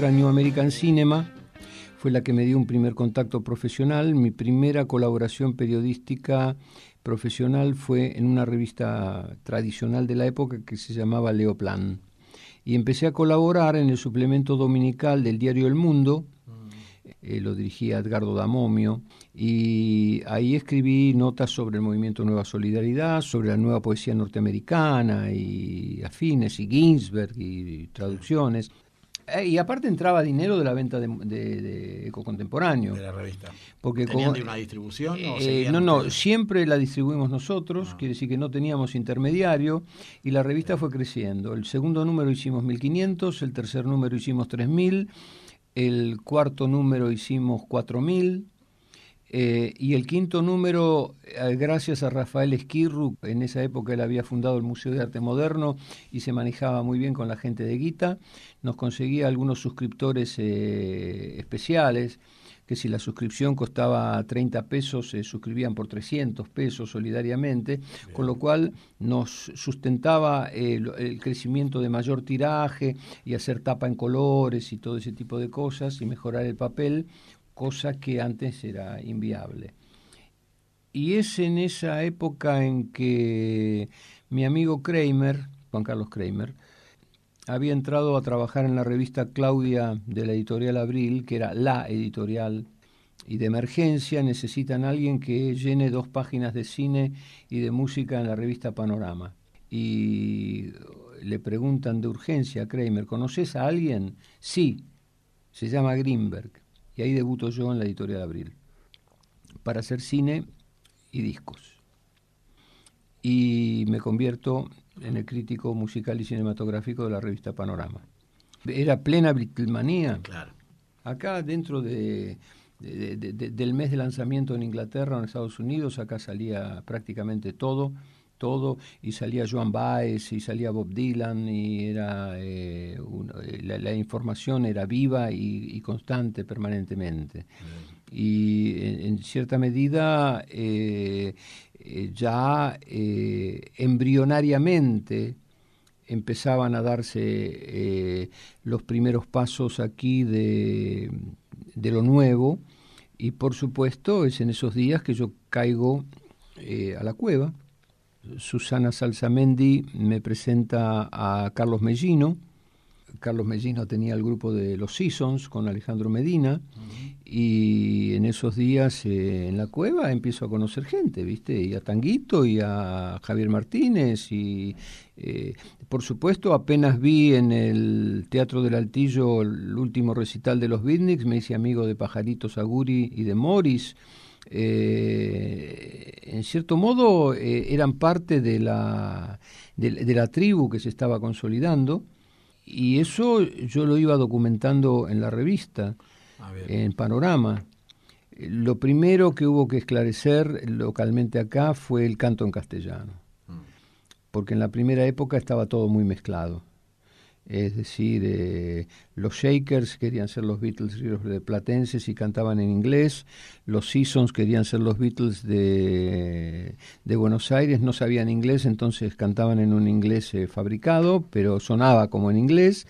muestra New American Cinema fue la que me dio un primer contacto profesional. Mi primera colaboración periodística profesional fue en una revista tradicional de la época que se llamaba Leoplan. Y empecé a colaborar en el suplemento dominical del diario El Mundo, eh, lo dirigía Edgardo Damomio, y ahí escribí notas sobre el movimiento Nueva Solidaridad, sobre la nueva poesía norteamericana y afines, y Ginsberg y traducciones. Eh, y aparte entraba dinero de la venta de, de, Eco Contemporáneo. De la revista. Porque ¿Tenían de una distribución? Eh, no, no, siempre la distribuimos nosotros, ah. quiere decir que no teníamos intermediario, y la revista fue creciendo. El segundo número hicimos 1500, el tercer número hicimos 3000, el cuarto número hicimos 4000, eh, y el quinto número, eh, gracias a Rafael Esquirru, en esa época él había fundado el Museo de Arte Moderno y se manejaba muy bien con la gente de Guita, nos conseguía algunos suscriptores eh, especiales, que si la suscripción costaba 30 pesos, se suscribían por 300 pesos solidariamente, con lo cual nos sustentaba el crecimiento de mayor tiraje y hacer tapa en colores y todo ese tipo de cosas y mejorar el papel cosa que antes era inviable. Y es en esa época en que mi amigo Kramer, Juan Carlos Kramer, había entrado a trabajar en la revista Claudia de la editorial Abril, que era la editorial, y de emergencia necesitan a alguien que llene dos páginas de cine y de música en la revista Panorama. Y le preguntan de urgencia a Kramer, ¿conoces a alguien? Sí, se llama Greenberg. Y ahí debuto yo en la editorial Abril, para hacer cine y discos. Y me convierto en el crítico musical y cinematográfico de la revista Panorama. Era plena Beatlemanía. Claro. Acá dentro de, del mes de lanzamiento en Inglaterra en Estados Unidos, acá salía prácticamente todo todo y salía Joan Baez y salía Bob Dylan y era eh, eh, la, información era viva y, constante permanentemente. Y en, cierta medida eh, ya embrionariamente empezaban a darse los primeros pasos aquí de, de lo nuevo. Y por supuesto es en esos días que yo caigo a la cueva Susana Salsamendi me presenta a Carlos Mellino. Carlos Mellino tenía el grupo de Los Seasons con Alejandro Medina y en esos días eh, en la cueva empiezo a conocer gente, ¿viste? Y a Tanguito y a Javier Martínez y eh, por supuesto apenas vi en el Teatro del Altillo el último recital de los Beatniks, me hice amigo de Pajaritos Aguri y de Morris eh, en cierto modo eh, eran parte de la, de, la tribu que se estaba consolidando y eso yo lo iba documentando en la revista, en Panorama. Lo primero que hubo que esclarecer localmente acá fue el canto en castellano, mm. porque en la primera época estaba todo muy mezclado es decir, los Shakers querían ser los Beatles de platenses y cantaban en inglés, los Seasons querían ser los Beatles de, de Buenos Aires, no sabían inglés, entonces cantaban en un inglés eh, fabricado, pero sonaba como en inglés,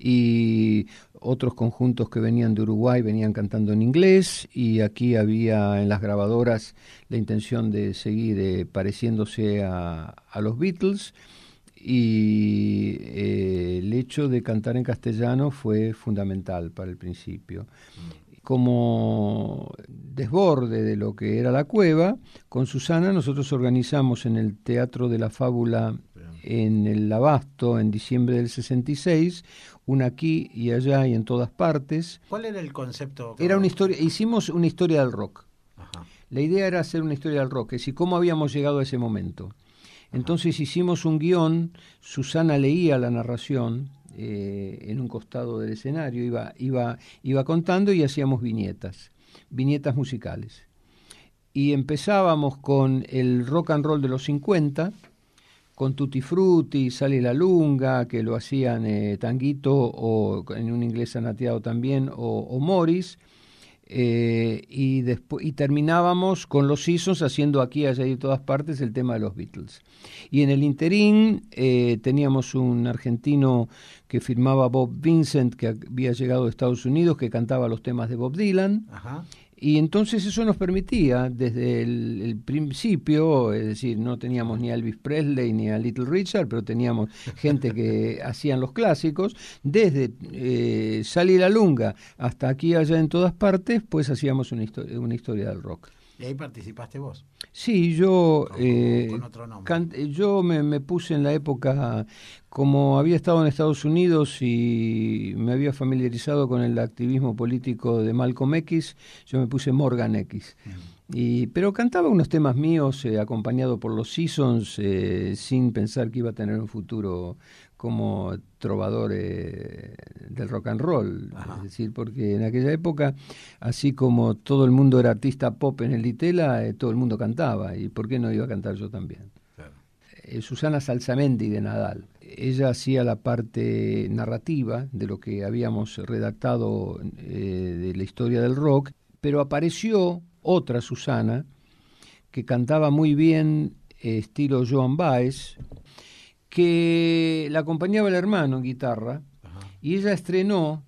y otros conjuntos que venían de Uruguay venían cantando en inglés, y aquí había en las grabadoras la intención de seguir eh, pareciéndose a, a los Beatles, y eh, el hecho de cantar en castellano fue fundamental para el principio. Como desborde de lo que era la cueva, con Susana nosotros organizamos en el Teatro de la Fábula en el Abasto en diciembre del 66, una aquí y allá y en todas partes. ¿Cuál era el concepto? Era una historia, hicimos una historia del rock. La idea era hacer una historia del rock, es decir, cómo habíamos llegado a ese momento. Entonces hicimos un guion, Susana leía la narración eh, en un costado del escenario, iba, iba, contando y hacíamos viñetas, viñetas musicales. Y empezábamos con el rock and roll de los 50, con Tutti Frutti, Sale la Lunga, que lo hacían eh, Tanguito o en un inglés anateado también, o Morris, Eh, y, y terminábamos con los Seasons haciendo aquí, allá y todas partes el tema de los Beatles. Y en el interín eh, teníamos un argentino que firmaba Bob Vincent, que había llegado de Estados Unidos, que cantaba los temas de Bob Dylan. Ajá. Y entonces eso nos permitía, desde el, principio, es decir, no teníamos ni a Elvis Presley ni a Little Richard, pero teníamos gente que hacían los clásicos, desde eh, Sally la Lunga hasta aquí allá en todas partes, pues hacíamos una, una historia del rock. ¿Y ahí participaste vos? Sí, yo, eh, yo me, me, puse en la época, como había estado en Estados Unidos y me había familiarizado con el activismo político de Malcolm X, yo me puse Morgan X. Y, pero cantaba unos temas míos eh, acompañado por los Seasons eh, sin pensar que iba a tener un futuro como trovador eh, del rock and roll, es decir, porque en aquella época, así como todo el mundo era artista pop en el Litela, eh, todo el mundo cantaba, y ¿por qué no iba a cantar yo también? Eh, Susana Salsamendi de Nadal, ella hacía la parte narrativa de lo que habíamos redactado de la historia del rock, pero apareció otra Susana que cantaba muy bien estilo Joan Baez, que la acompañaba el hermano en guitarra y ella estrenó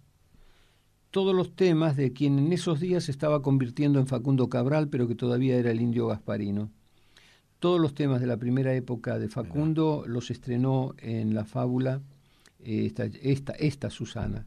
todos los temas de quien en esos días se estaba convirtiendo en Facundo Cabral, pero que todavía era el indio Gasparino. Todos los temas de la primera época de Facundo los estrenó en la fábula eh, esta, esta, esta Susana.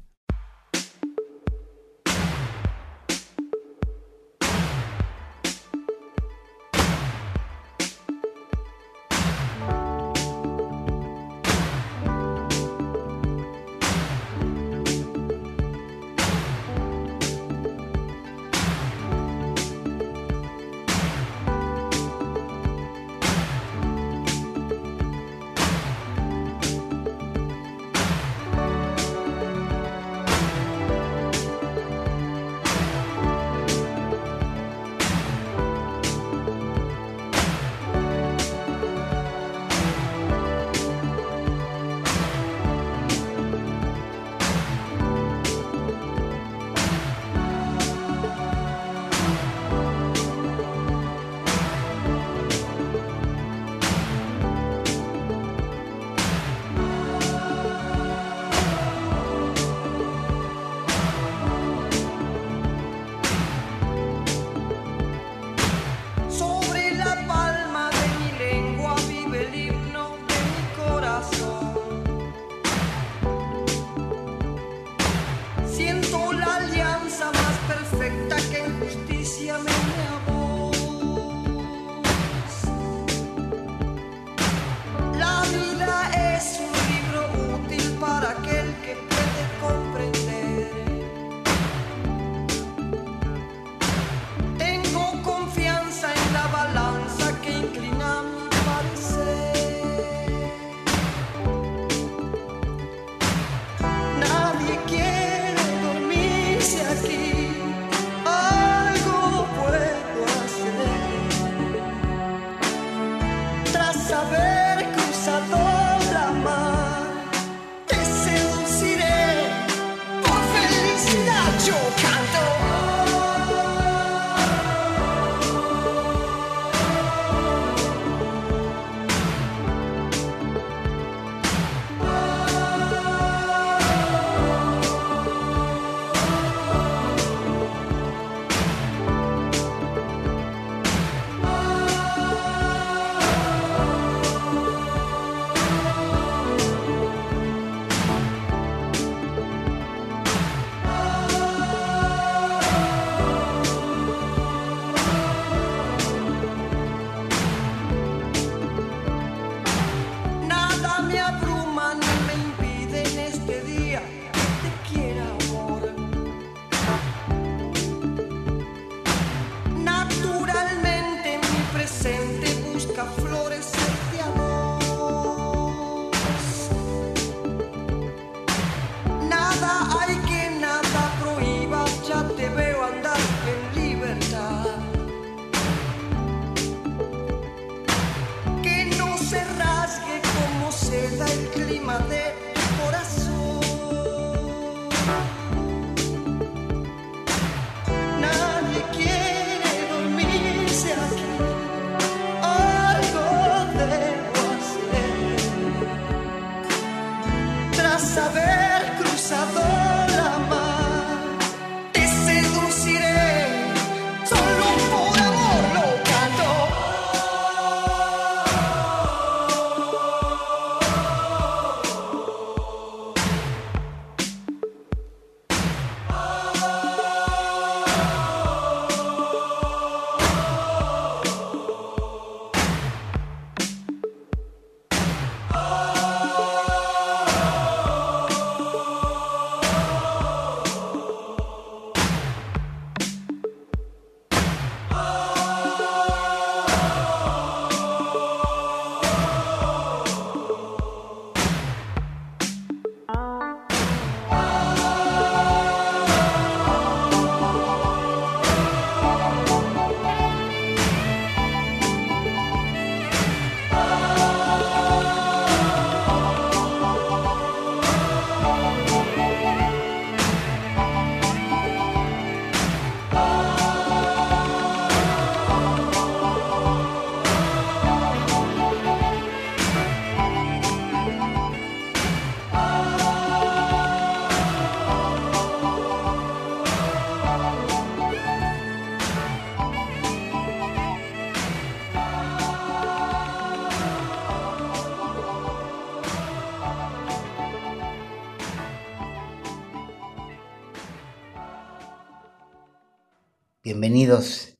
Bienvenidos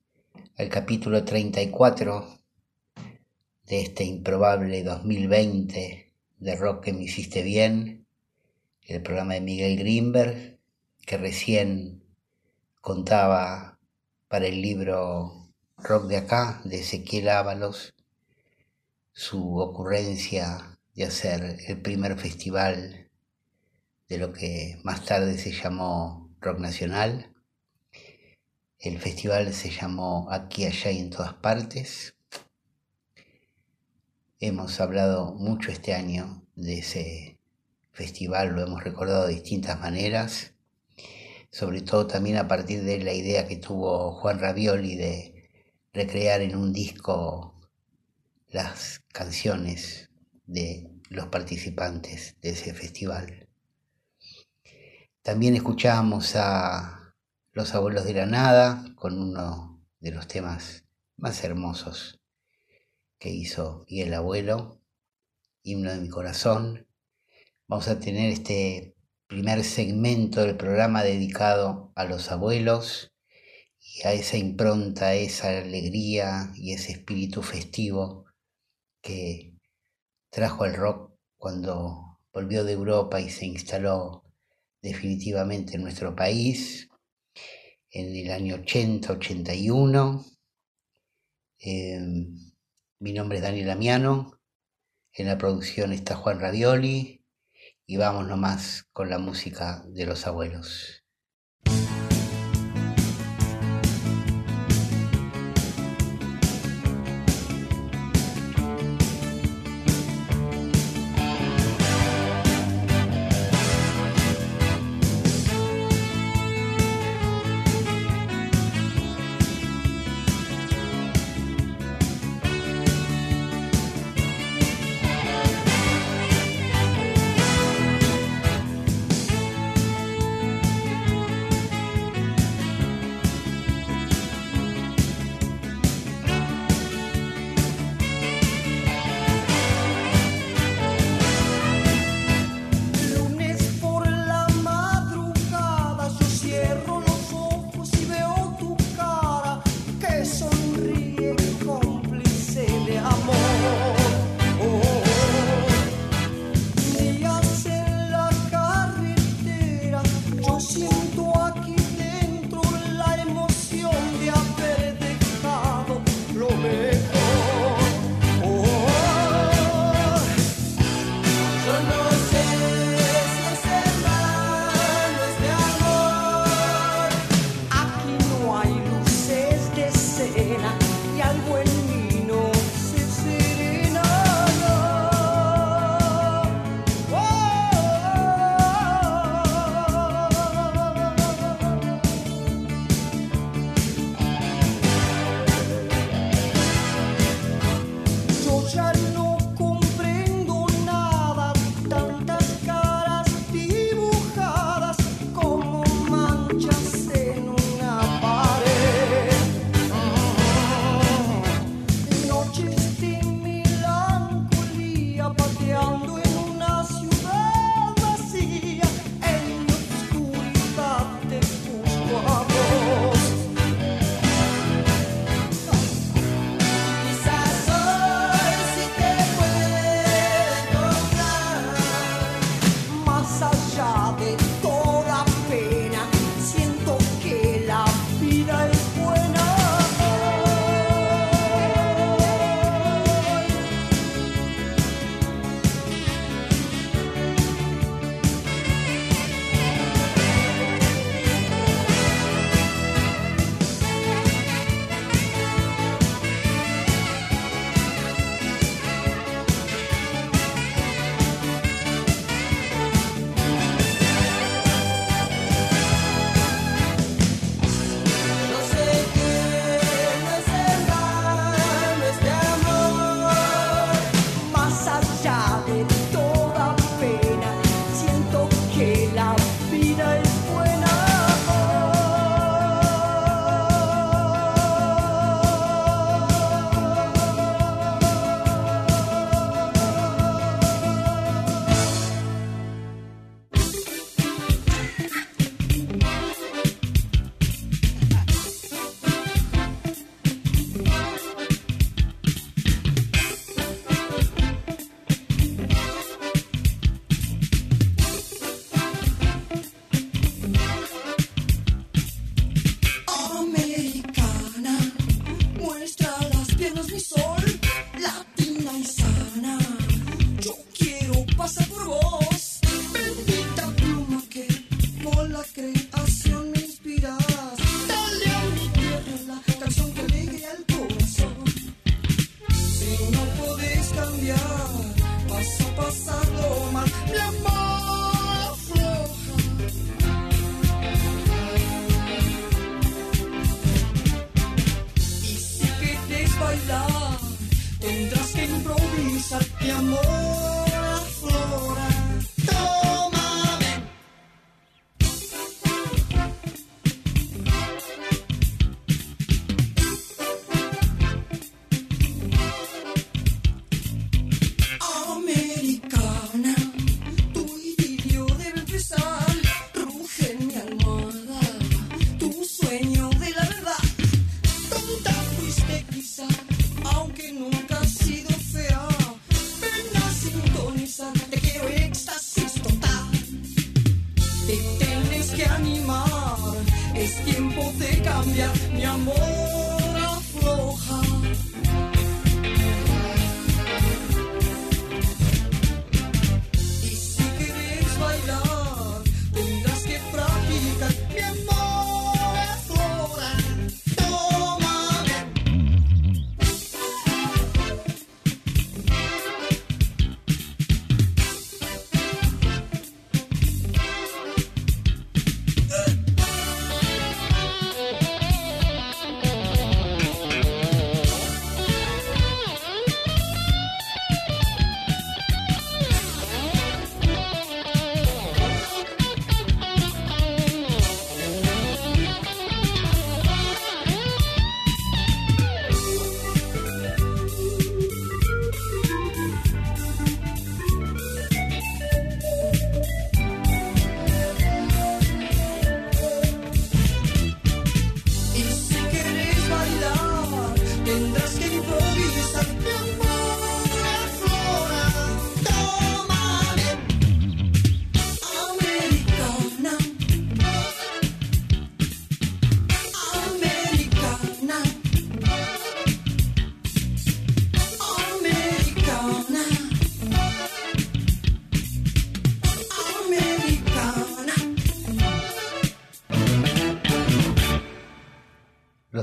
al capítulo 34 de este improbable 2020 de Rock que me hiciste bien, el programa de Miguel Greenberg, que recién contaba para el libro Rock de acá, de Ezequiel Ábalos, su ocurrencia de hacer el primer festival de lo que más tarde se llamó Rock Nacional el festival se llamó Aquí, allá y en todas partes. Hemos hablado mucho este año de ese festival, lo hemos recordado de distintas maneras, sobre todo también a partir de la idea que tuvo Juan Ravioli de recrear en un disco las canciones de los participantes de ese festival. También escuchábamos a los abuelos de la nada, con uno de los temas más hermosos que hizo y el abuelo, himno de mi corazón. Vamos a tener este primer segmento del programa dedicado a los abuelos y a esa impronta, esa alegría y ese espíritu festivo que trajo el rock cuando volvió de Europa y se instaló definitivamente en nuestro país, en el año 80-81. Em, mi nombre es Daniel Amiano, en la producción está Juan Radioli y vamos nomás con la música de los abuelos.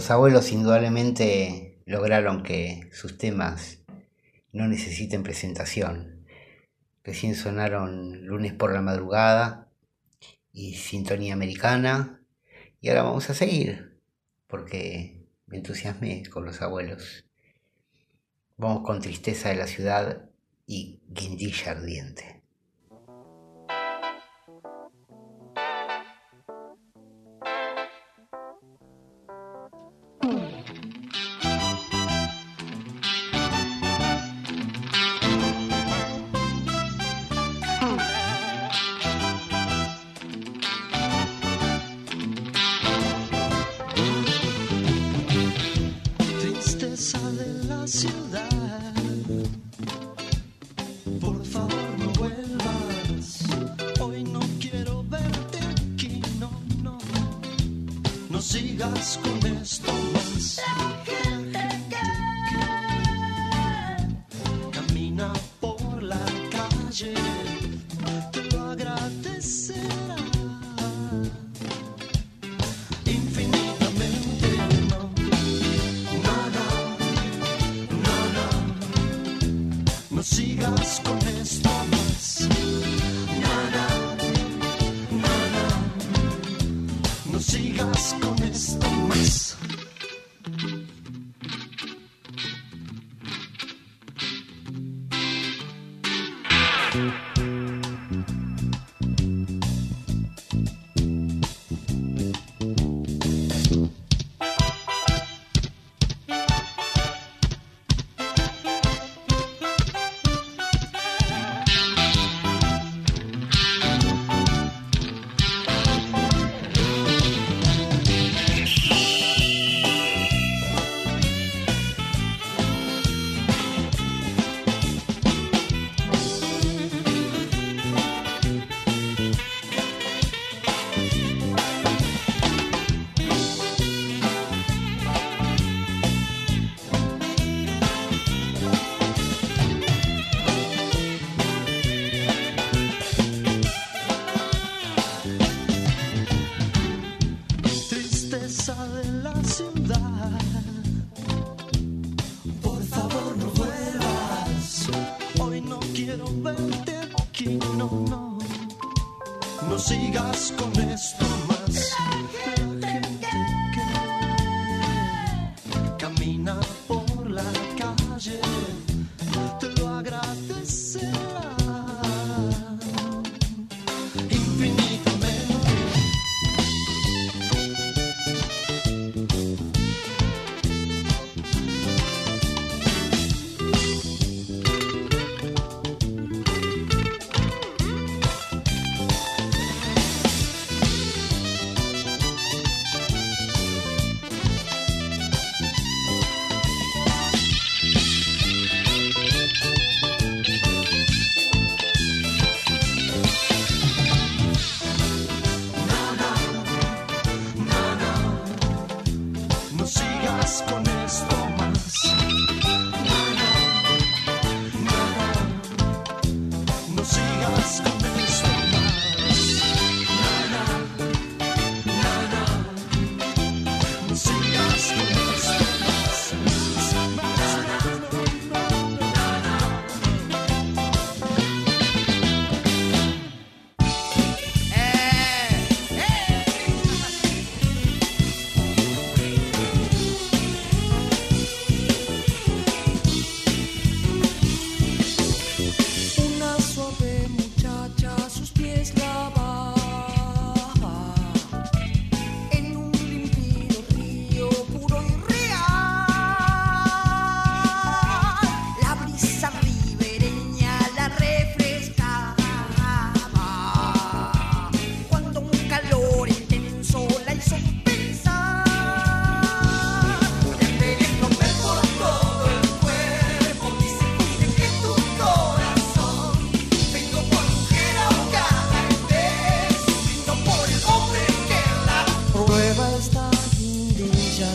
Los abuelos indudablemente lograron que sus temas no necesiten presentación. Recién sonaron lunes por la madrugada y sintonía americana. Y ahora vamos a seguir porque me entusiasmé con los abuelos. Vamos con Tristeza de la Ciudad y Guindilla Ardiente.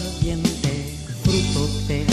Ardiente, fruto del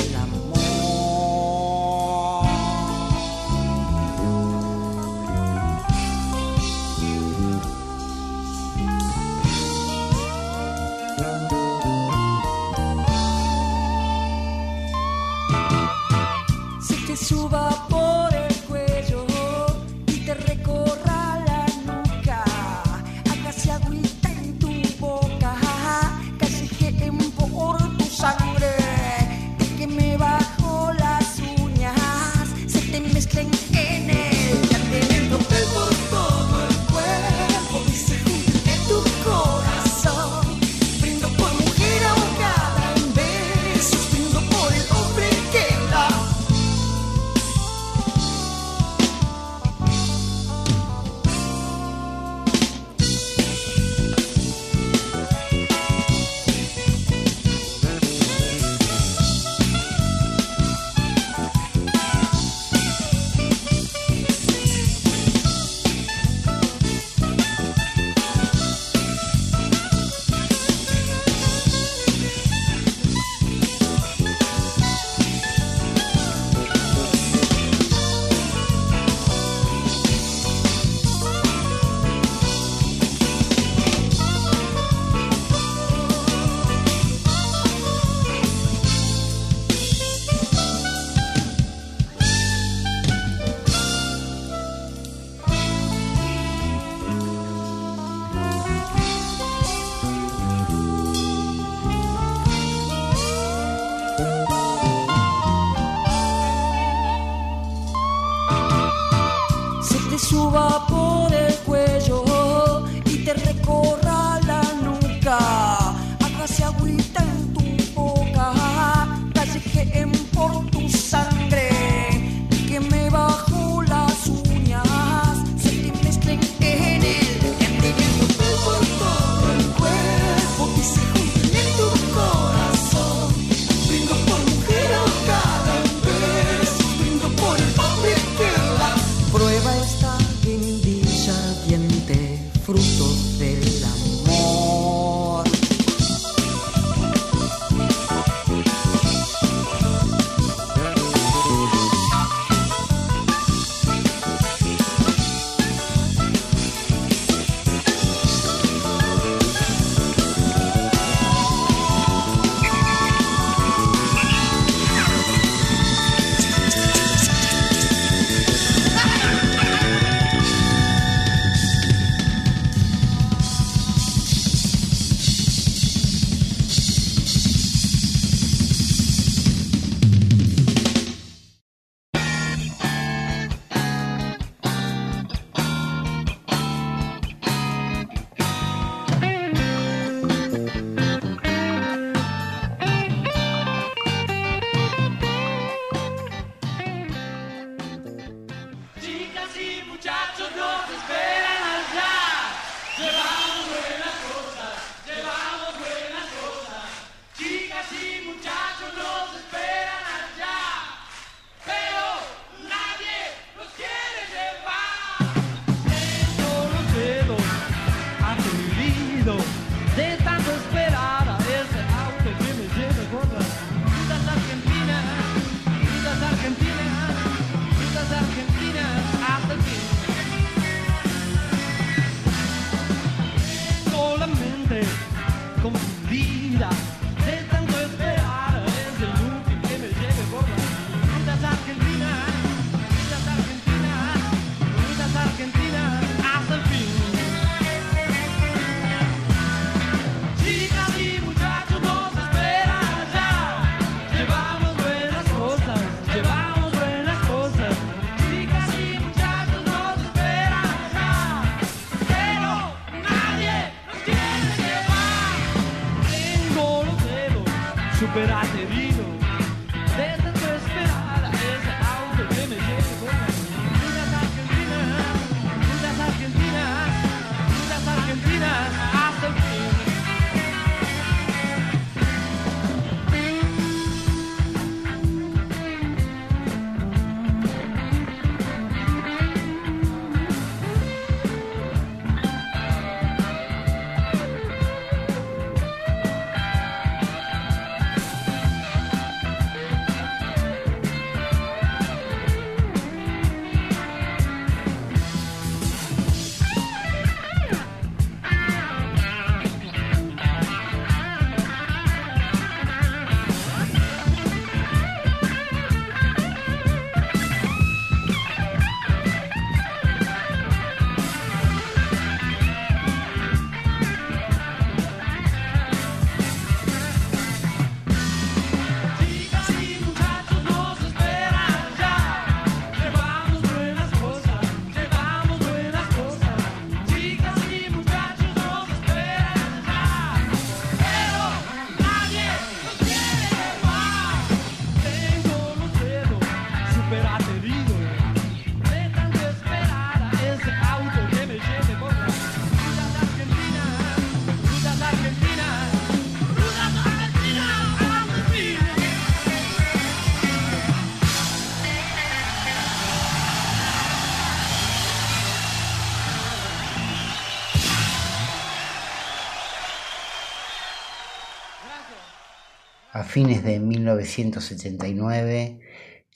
fines de 1979,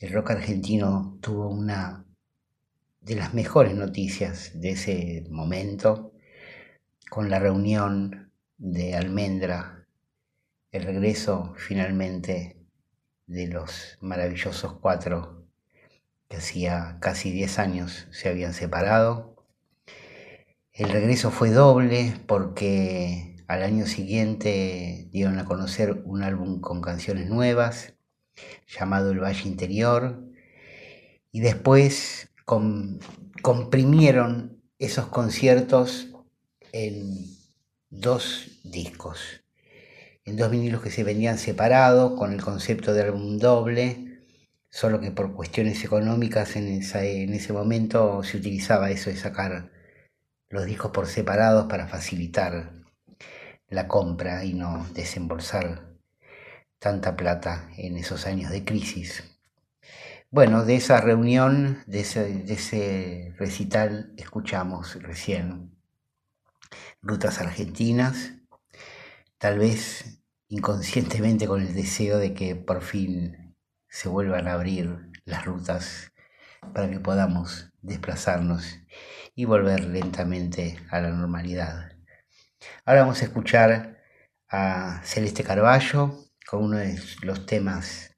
el rock argentino tuvo una de las mejores noticias de ese momento, con la reunión de Almendra, el regreso finalmente de los maravillosos cuatro que hacía casi 10 años se habían separado. El regreso fue doble porque al año siguiente dieron a conocer un álbum con canciones nuevas llamado El Valle Interior y después com- comprimieron esos conciertos en dos discos, en dos vinilos que se vendían separados con el concepto de álbum doble, solo que por cuestiones económicas en, en ese momento se utilizaba eso de sacar los discos por separados para facilitar la compra y no desembolsar tanta plata en esos años de crisis. Bueno, de esa reunión, de ese, de ese recital, escuchamos recién Rutas Argentinas, tal vez inconscientemente con el deseo de que por fin se vuelvan a abrir las rutas para que podamos desplazarnos y volver lentamente a la normalidad. Ahora vamos a escuchar a Celeste Carballo con uno de los temas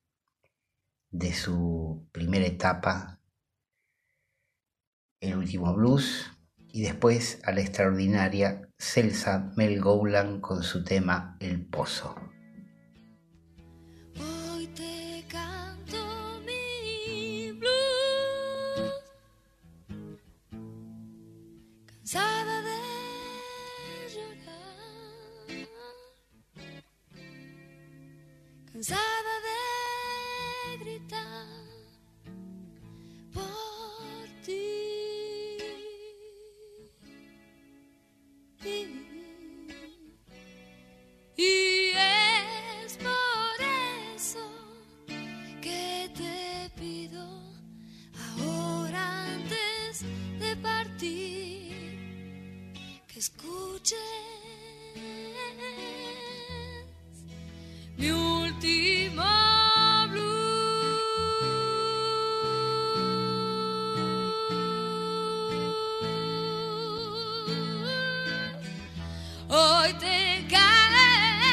de su primera etapa, el último blues, y después a la extraordinaria Celsa Mel Goulan con su tema El Pozo. Cansada gritar por ti. Y es por eso que te pido ahora antes de partir que escuches mi último blues. Hoy te canto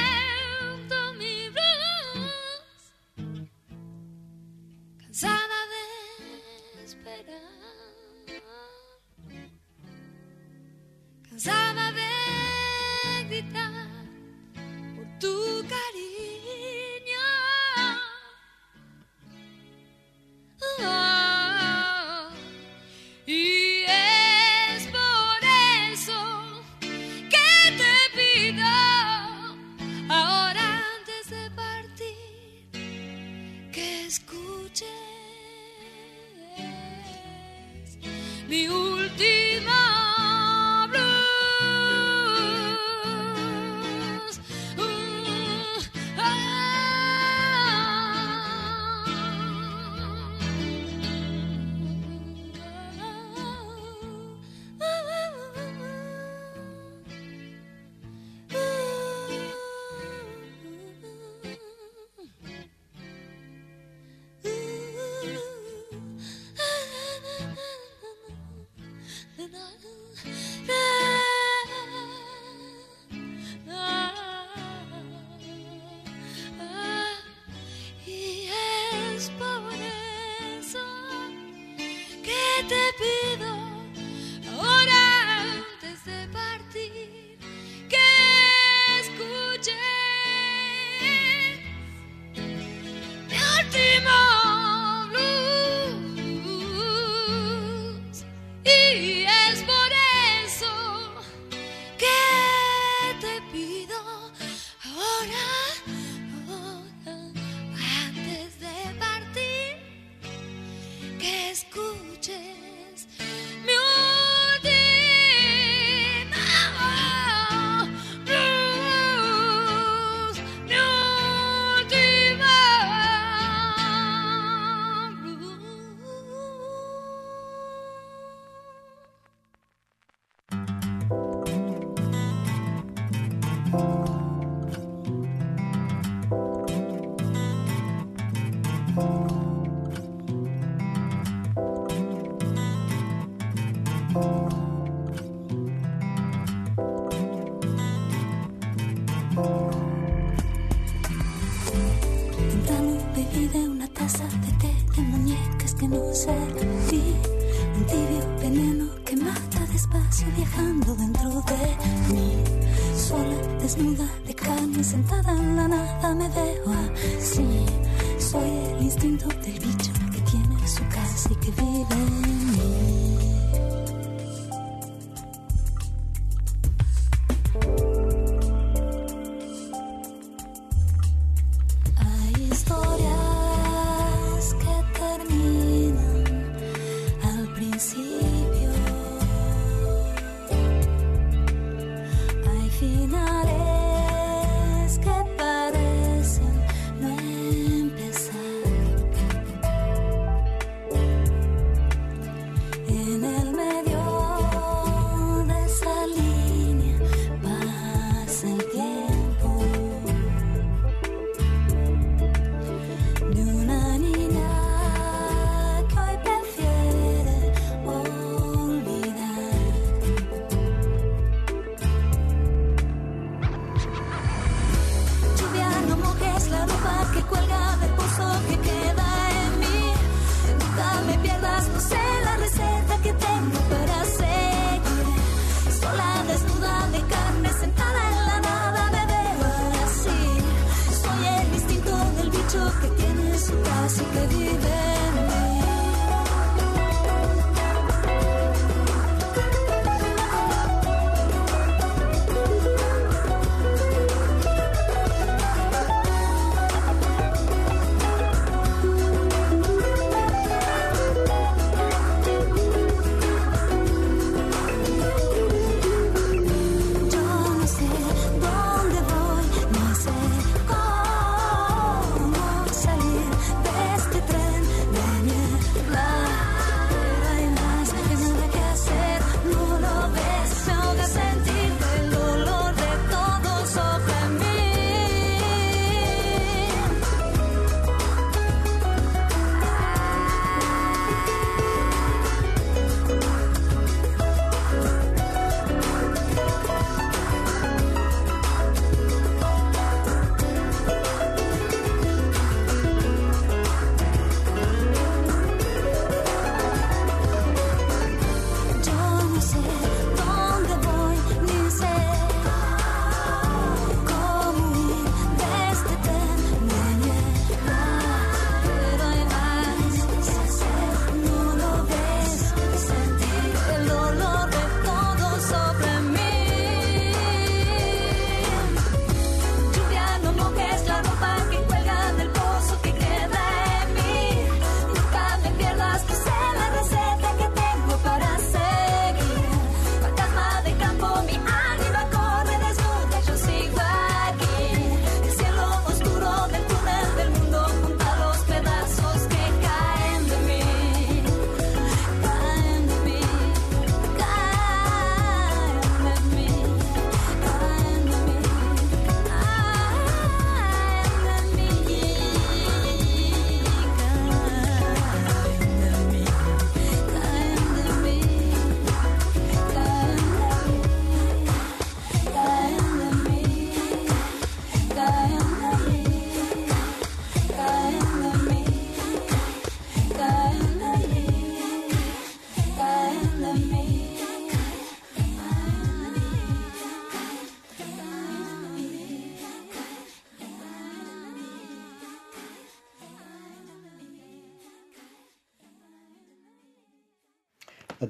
mi blues, cansada de esperar, cansada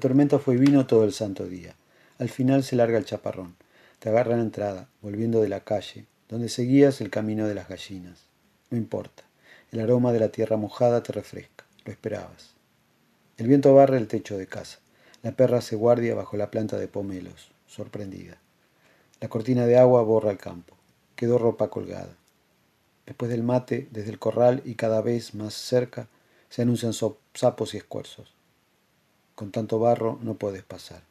tormenta fue vino todo el santo día. Al final se larga el chaparrón. Te agarra la entrada, volviendo de la calle, donde seguías el camino de las gallinas. No importa. El aroma de la tierra mojada te refresca. Lo esperabas. El viento barre el techo de casa. La perra se guardia bajo la planta de pomelos, sorprendida. La cortina de agua borra el campo. Quedó ropa colgada. Después del mate, desde el corral y cada vez más cerca, se anuncian sapos y escuerzos. Con tanto barro no puedes pasar.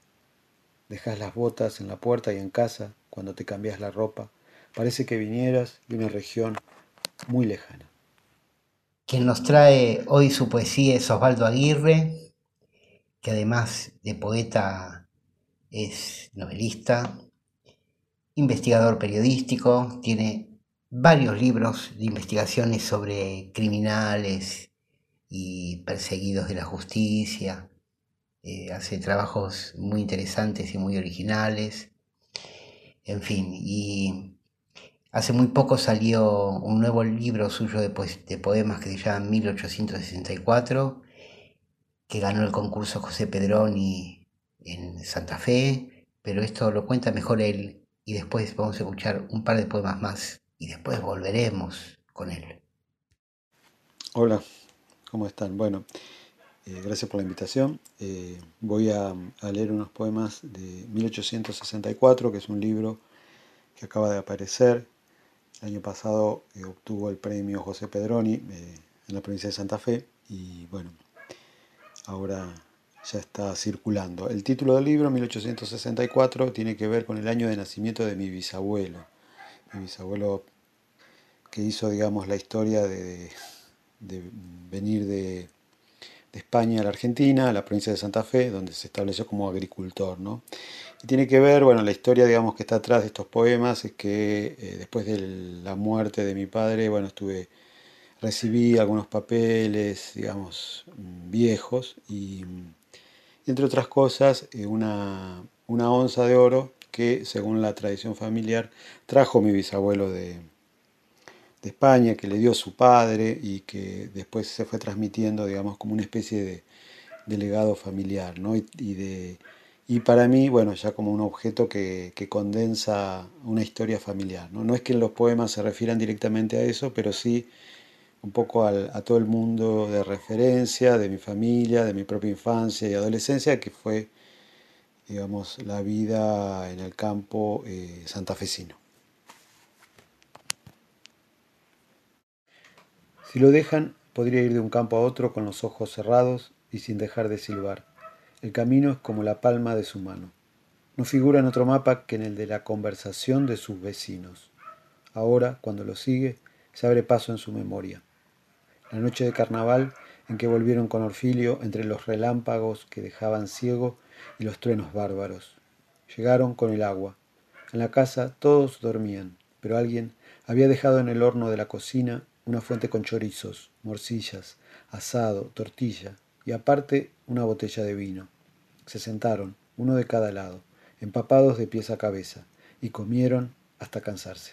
Dejas las botas en la puerta y en casa, cuando te cambias la ropa, parece que vinieras de una región muy lejana. Quien nos trae hoy su poesía es Osvaldo Aguirre, que además de poeta es novelista. Investigador periodístico, tiene varios libros de investigaciones sobre criminales y perseguidos de la justicia. Eh, hace trabajos muy interesantes y muy originales. En fin, y hace muy poco salió un nuevo libro suyo de, de poemas que se llama 1864, que ganó el concurso José Pedroni en Santa Fe, pero esto lo cuenta mejor él y después vamos a escuchar un par de poemas más y después volveremos con él. Hola, ¿cómo están? Bueno, eh, gracias por la invitación. Eh, voy a, leer unos poemas de 1864, que es un libro que acaba de aparecer. El año pasado eh, obtuvo el premio José Pedroni eh, en la provincia de Santa Fe y bueno, ahora ya está circulando. El título del libro, 1864, tiene que ver con el año de nacimiento de mi bisabuelo. Mi bisabuelo que hizo, digamos, la historia de venir de, de España a la Argentina, a la provincia de Santa Fe, donde se estableció como agricultor, ¿no? Y tiene que ver, bueno, la historia, digamos, que está atrás de estos poemas es que eh, después de la muerte de mi padre, bueno, estuve, recibí algunos papeles, digamos, mm, viejos y, y entre otras cosas, eh, una, una onza de oro que, según la tradición familiar, trajo mi bisabuelo de, de España, que le dio su padre y que después se fue transmitiendo, digamos, como una especie de, legado familiar, ¿no? Y, de, y para mí, bueno, ya como un objeto que, que condensa una historia familiar, ¿no? No es que los poemas se refieran directamente a eso, pero sí un poco al- a todo el mundo de referencia, de mi familia, de mi propia infancia y adolescencia, que fue, digamos, la vida en el campo eh, santafesino. Si lo dejan, podría ir de un campo a otro con los ojos cerrados y sin dejar de silbar. El camino es como la palma de su mano. No figura en otro mapa que en el de la conversación de sus vecinos. Ahora, cuando lo sigue, se abre paso en su memoria. La noche de carnaval en que volvieron con Orfilio entre los relámpagos que dejaban ciego y los truenos bárbaros. Llegaron con el agua. En la casa todos dormían, pero alguien había dejado en el horno de la cocina una fuente con chorizos, morcillas, asado, tortilla y aparte una botella de vino. Se sentaron, uno de cada lado, empapados de pies a cabeza, y comieron hasta cansarse.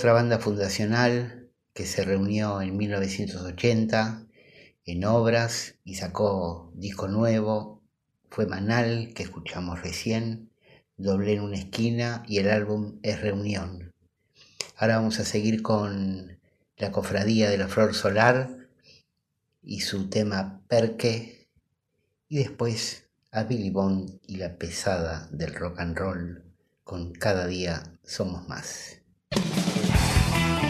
Otra banda fundacional que se reunió en 1980 en obras y sacó disco nuevo fue Manal, que escuchamos recién, Doblé en una esquina y el álbum es Reunión. Ahora vamos a seguir con la Cofradía de la Flor Solar y su tema Perque y después a Billy Bond y la pesada del rock and roll con Cada día somos más. Porque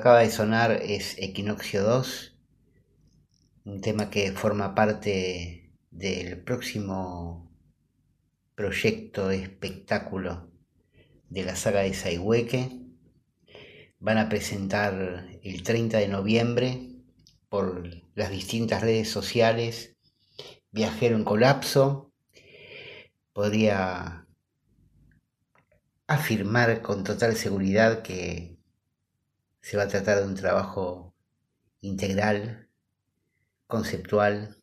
acaba de sonar es Equinoccio 2, un tema que forma parte del próximo proyecto espectáculo de la saga de Saihueque. Van a presentar el 30 de noviembre por las distintas redes sociales Viajero en Colapso. Podría afirmar con total seguridad que se va a tratar de un trabajo integral, conceptual.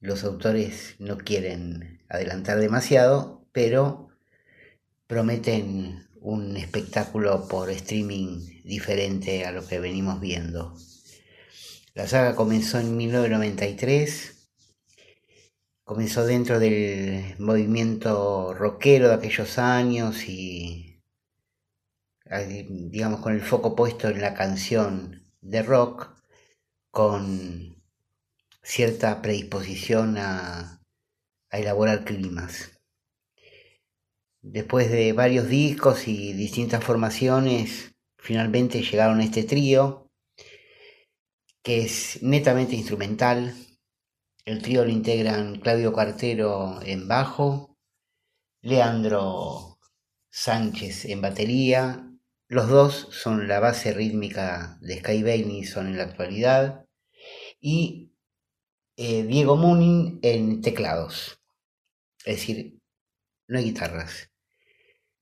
Los autores no quieren adelantar demasiado, pero prometen un espectáculo por streaming diferente a lo que venimos viendo. La saga comenzó en 1993, comenzó dentro del movimiento rockero de aquellos años y digamos con el foco puesto en la canción de rock, con cierta predisposición a, a elaborar climas. Después de varios discos y distintas formaciones, finalmente llegaron a este trío, que es netamente instrumental. El trío lo integran Claudio Cuartero en bajo, Leandro Sánchez en batería. Los dos son la base rítmica de Sky Benison en la actualidad. Y eh, Diego Munin en teclados. Es decir, no hay guitarras.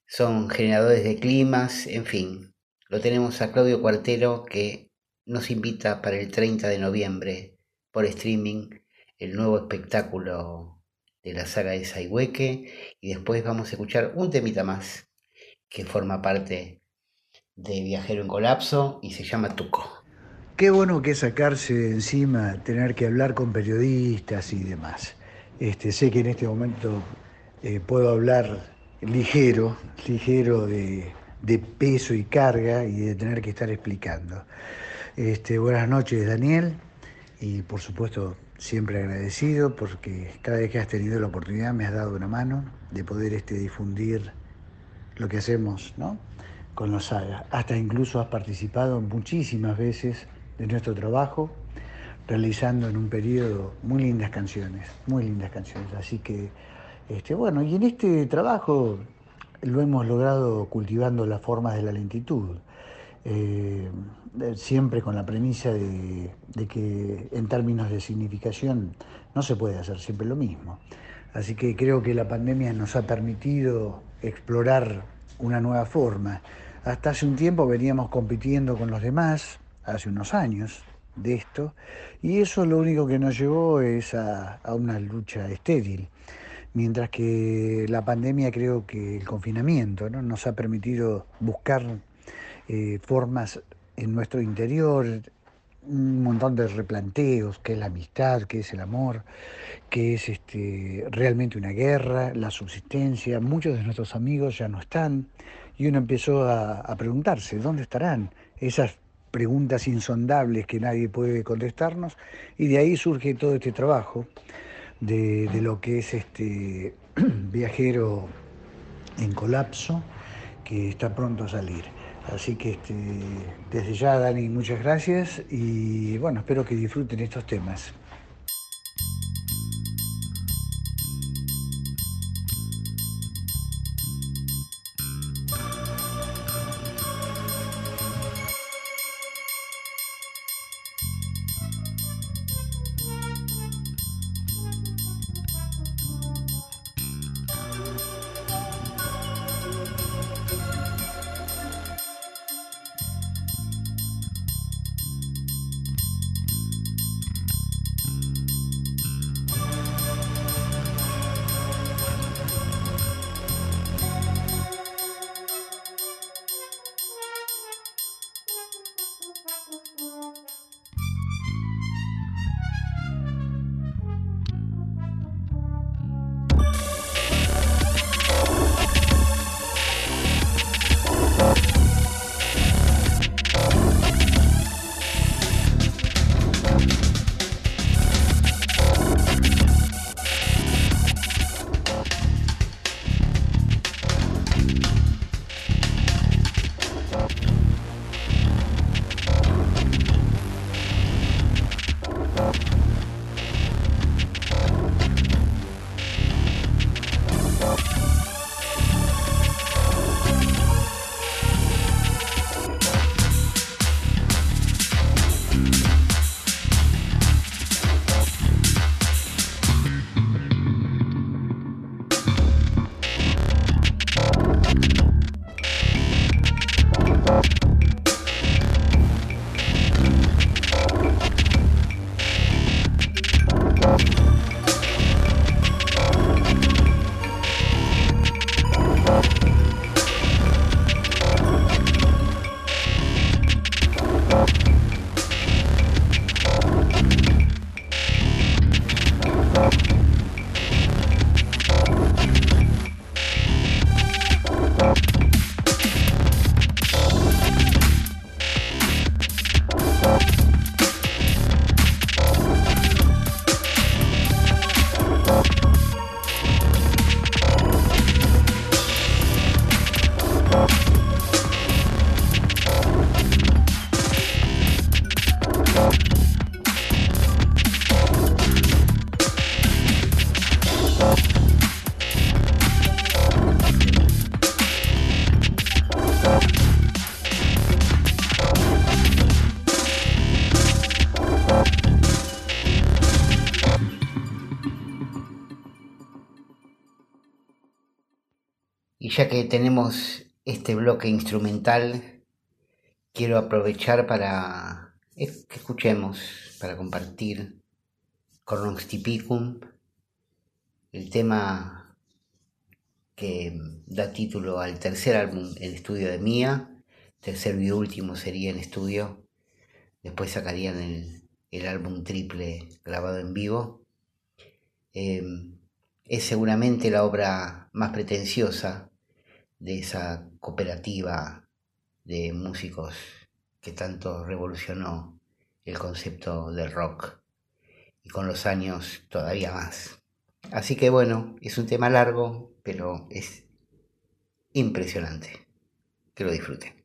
Son generadores de climas, en fin. Lo tenemos a Claudio Cuartero que nos invita para el 30 de noviembre por streaming el nuevo espectáculo de la saga de Saihueque y después vamos a escuchar un temita más que forma parte de Viajero en Colapso y se llama Tuco. Qué bueno que es sacarse de encima tener que hablar con periodistas y demás. Este, sé que en este momento eh, puedo hablar ligero, ligero de, de peso y carga y de tener que estar explicando. Este, buenas noches, Daniel, y por supuesto siempre agradecido porque cada vez que has tenido la oportunidad me has dado una mano de poder este, difundir lo que hacemos ¿no? Con los sagas. Hasta incluso has participado muchísimas veces de nuestro trabajo, realizando en un periodo muy lindas canciones, muy lindas canciones. Así que, este, bueno, y en este trabajo lo hemos logrado cultivando las formas de la lentitud. Eh, siempre con la premisa de, de, que en términos de significación no se puede hacer siempre lo mismo. Así que creo que la pandemia nos ha permitido explorar una nueva forma. Hasta hace un tiempo veníamos compitiendo con los demás, hace unos años de esto, y eso lo único que nos llevó es a, una lucha estéril. Mientras que la pandemia creo que el confinamiento ¿no? nos ha permitido buscar eh, formas en nuestro interior, un montón de replanteos, qué es la amistad, qué es el amor, qué es este, realmente una guerra, la subsistencia. Muchos de nuestros amigos ya no están y uno empezó a, a preguntarse, ¿dónde estarán? Esas preguntas insondables que nadie puede contestarnos y de ahí surge todo este trabajo de, de lo que es este viajero en colapso que está pronto a salir. Así que este, desde ya, Dani, muchas gracias y bueno, espero que disfruten estos temas. Ya que tenemos este bloque instrumental, quiero aprovechar para que escuchemos, para compartir Cornux Tipicum, el tema que da título al tercer álbum en estudio de Mía, tercero y último sería en estudio, después sacarían el, el álbum triple grabado en vivo. Eh, es seguramente la obra más pretenciosa de esa cooperativa de músicos que tanto revolucionó el concepto del rock y con los años todavía más. Así que bueno, es un tema largo, pero es impresionante. Que lo disfruten.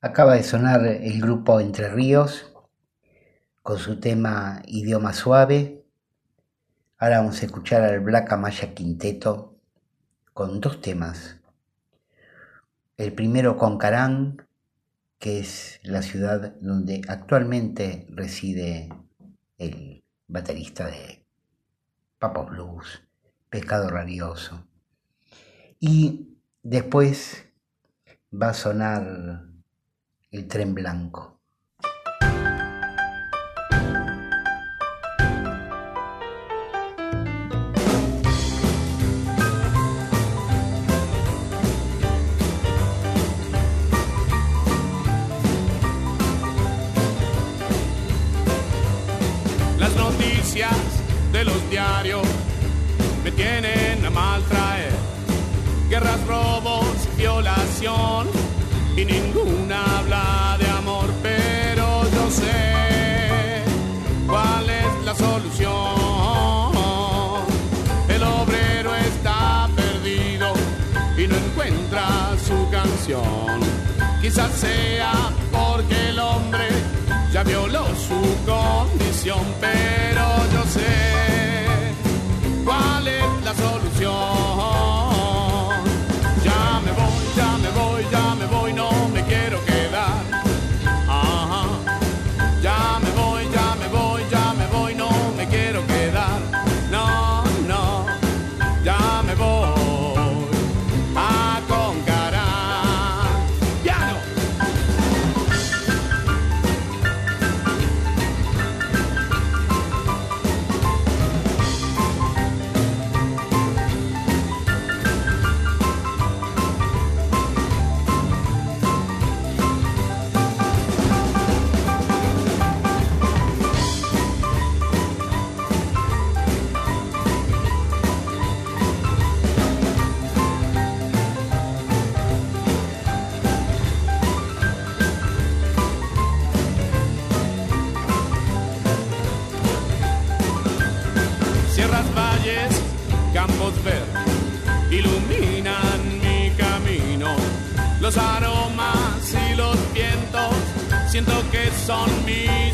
Acaba de sonar el grupo Entre Ríos con su tema Idioma Suave. Ahora vamos a escuchar al Black Amaya Quinteto con dos temas. El primero con Carán, que es la ciudad donde actualmente reside el baterista de Papa Blues, Pescado Rabioso. Y después va a sonar el tren blanco. Quizás sea porque el hombre ya violó su condición, pero yo sé. on me.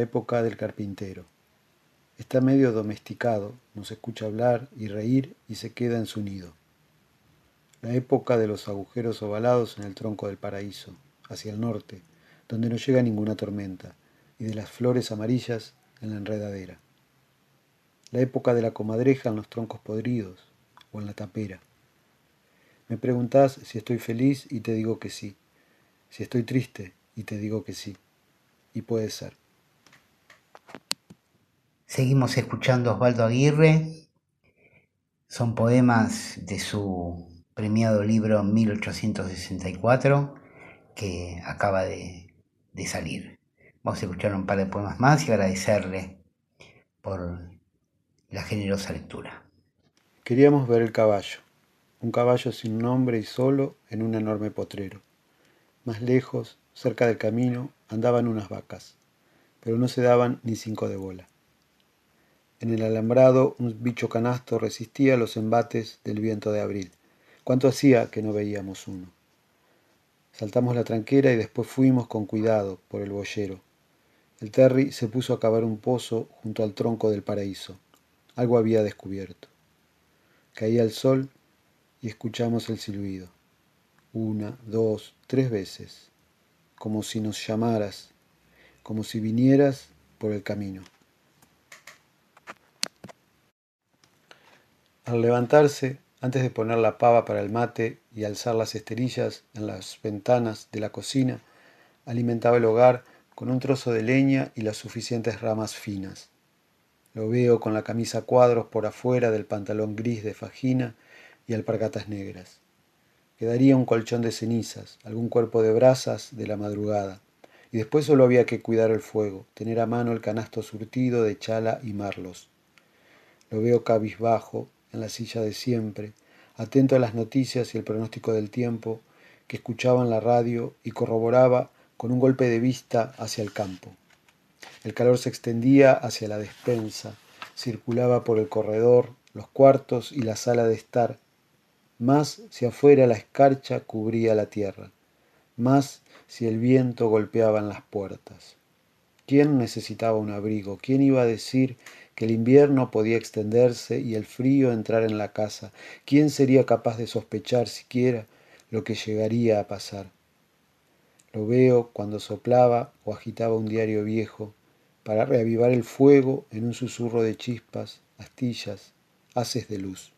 Época del carpintero. Está medio domesticado, nos escucha hablar y reír y se queda en su nido. La época de los agujeros ovalados en el tronco del paraíso, hacia el norte, donde no llega ninguna tormenta, y de las flores amarillas en la enredadera. La época de la comadreja en los troncos podridos o en la tapera. Me preguntás si estoy feliz y te digo que sí, si estoy triste y te digo que sí. y puede ser. Seguimos escuchando a Osvaldo Aguirre. Son poemas de su premiado libro 1864 que acaba de, de salir. Vamos a escuchar un par de poemas más y agradecerle por la generosa lectura. Queríamos ver el caballo, un caballo sin nombre y solo en un enorme potrero. Más lejos, cerca del camino, andaban unas vacas, pero no se daban ni cinco de bola. En el alambrado un bicho canasto resistía los embates del viento de abril. ¿Cuánto hacía que no veíamos uno? Saltamos la tranquera y después fuimos con cuidado por el boyero. El Terry se puso a cavar un pozo junto al tronco del paraíso. Algo había descubierto. Caía el sol y escuchamos el silbido. Una, dos, tres veces, como si nos llamaras, como si vinieras por el camino. Al levantarse, antes de poner la pava para el mate y alzar las esterillas en las ventanas de la cocina, alimentaba el hogar con un trozo de leña y las suficientes ramas finas. Lo veo con la camisa cuadros por afuera del pantalón gris de fajina y alpargatas negras. Quedaría un colchón de cenizas, algún cuerpo de brasas de la madrugada. Y después solo había que cuidar el fuego, tener a mano el canasto surtido de chala y marlos. Lo veo cabizbajo, en la silla de siempre, atento a las noticias y el pronóstico del tiempo, que escuchaba en la radio y corroboraba con un golpe de vista hacia el campo. El calor se extendía hacia la despensa, circulaba por el corredor, los cuartos y la sala de estar, más si afuera la escarcha cubría la tierra, más si el viento golpeaba en las puertas. ¿Quién necesitaba un abrigo? ¿Quién iba a decir que el invierno podía extenderse y el frío entrar en la casa? ¿Quién sería capaz de sospechar siquiera lo que llegaría a pasar? Lo veo cuando soplaba o agitaba un diario viejo para reavivar el fuego en un susurro de chispas, astillas, haces de luz.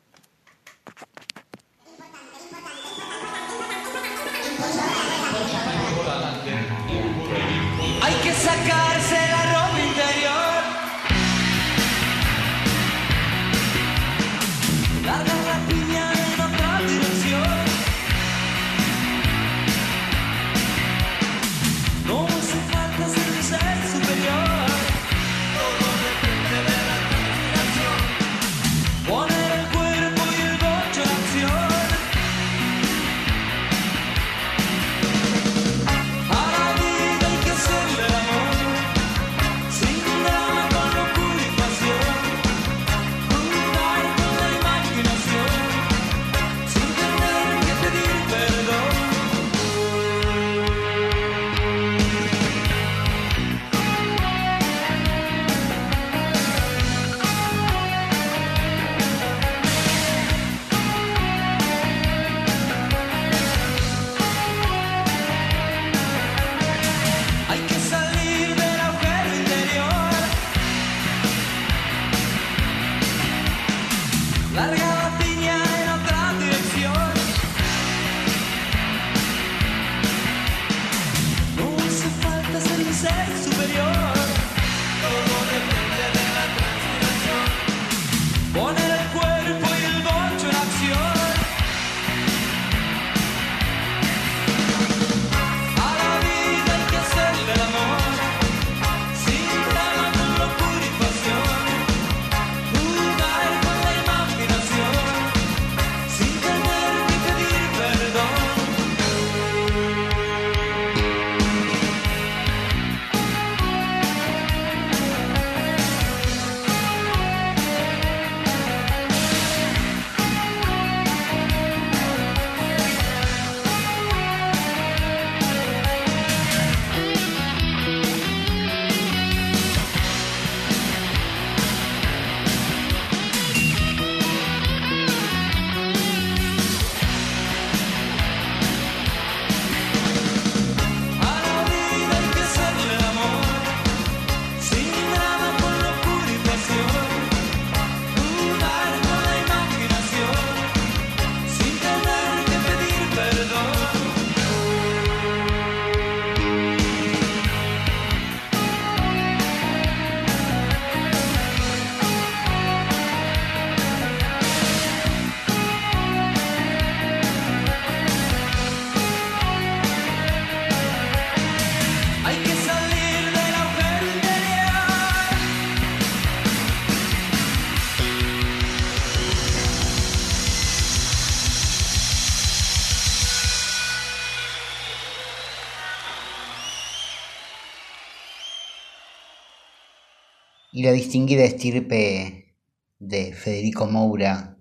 La distinguida estirpe de Federico Moura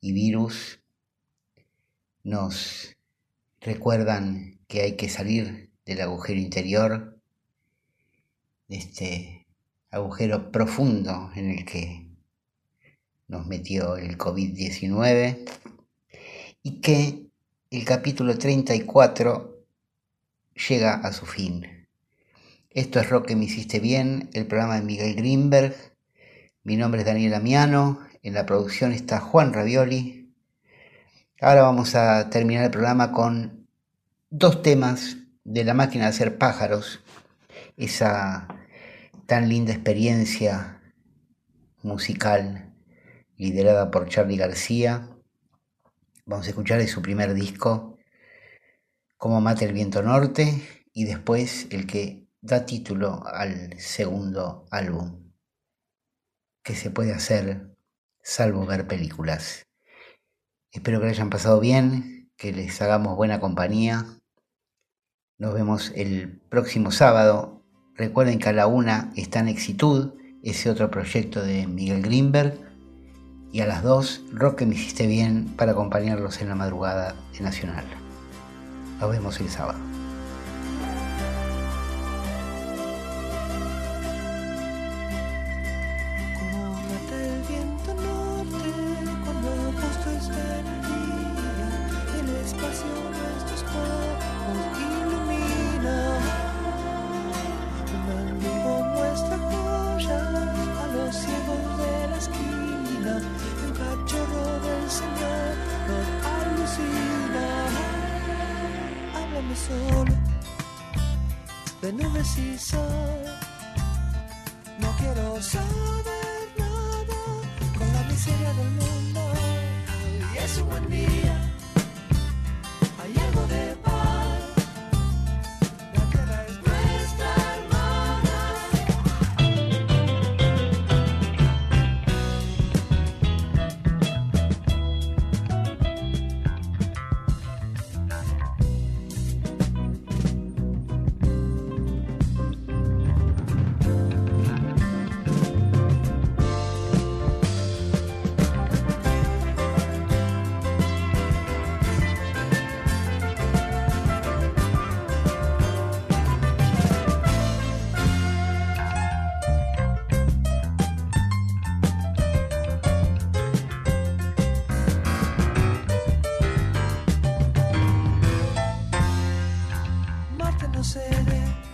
y Virus nos recuerdan que hay que salir del agujero interior, de este agujero profundo en el que nos metió el COVID-19 y que el capítulo 34 llega a su fin. Esto es Rock que me hiciste bien, el programa de Miguel Greenberg. Mi nombre es Daniel Amiano, en la producción está Juan Ravioli. Ahora vamos a terminar el programa con dos temas de la máquina de hacer pájaros, esa tan linda experiencia musical liderada por Charlie García. Vamos a escuchar de su primer disco, Cómo mata el viento norte, y después el que da título al segundo álbum, que se puede hacer salvo ver películas. Espero que lo hayan pasado bien, que les hagamos buena compañía. Nos vemos el próximo sábado. Recuerden que a la una está en Exitud, ese otro proyecto de Miguel Greenberg. Y a las dos, Rock que me hiciste bien para acompañarlos en la madrugada de Nacional. Nos vemos el sábado. No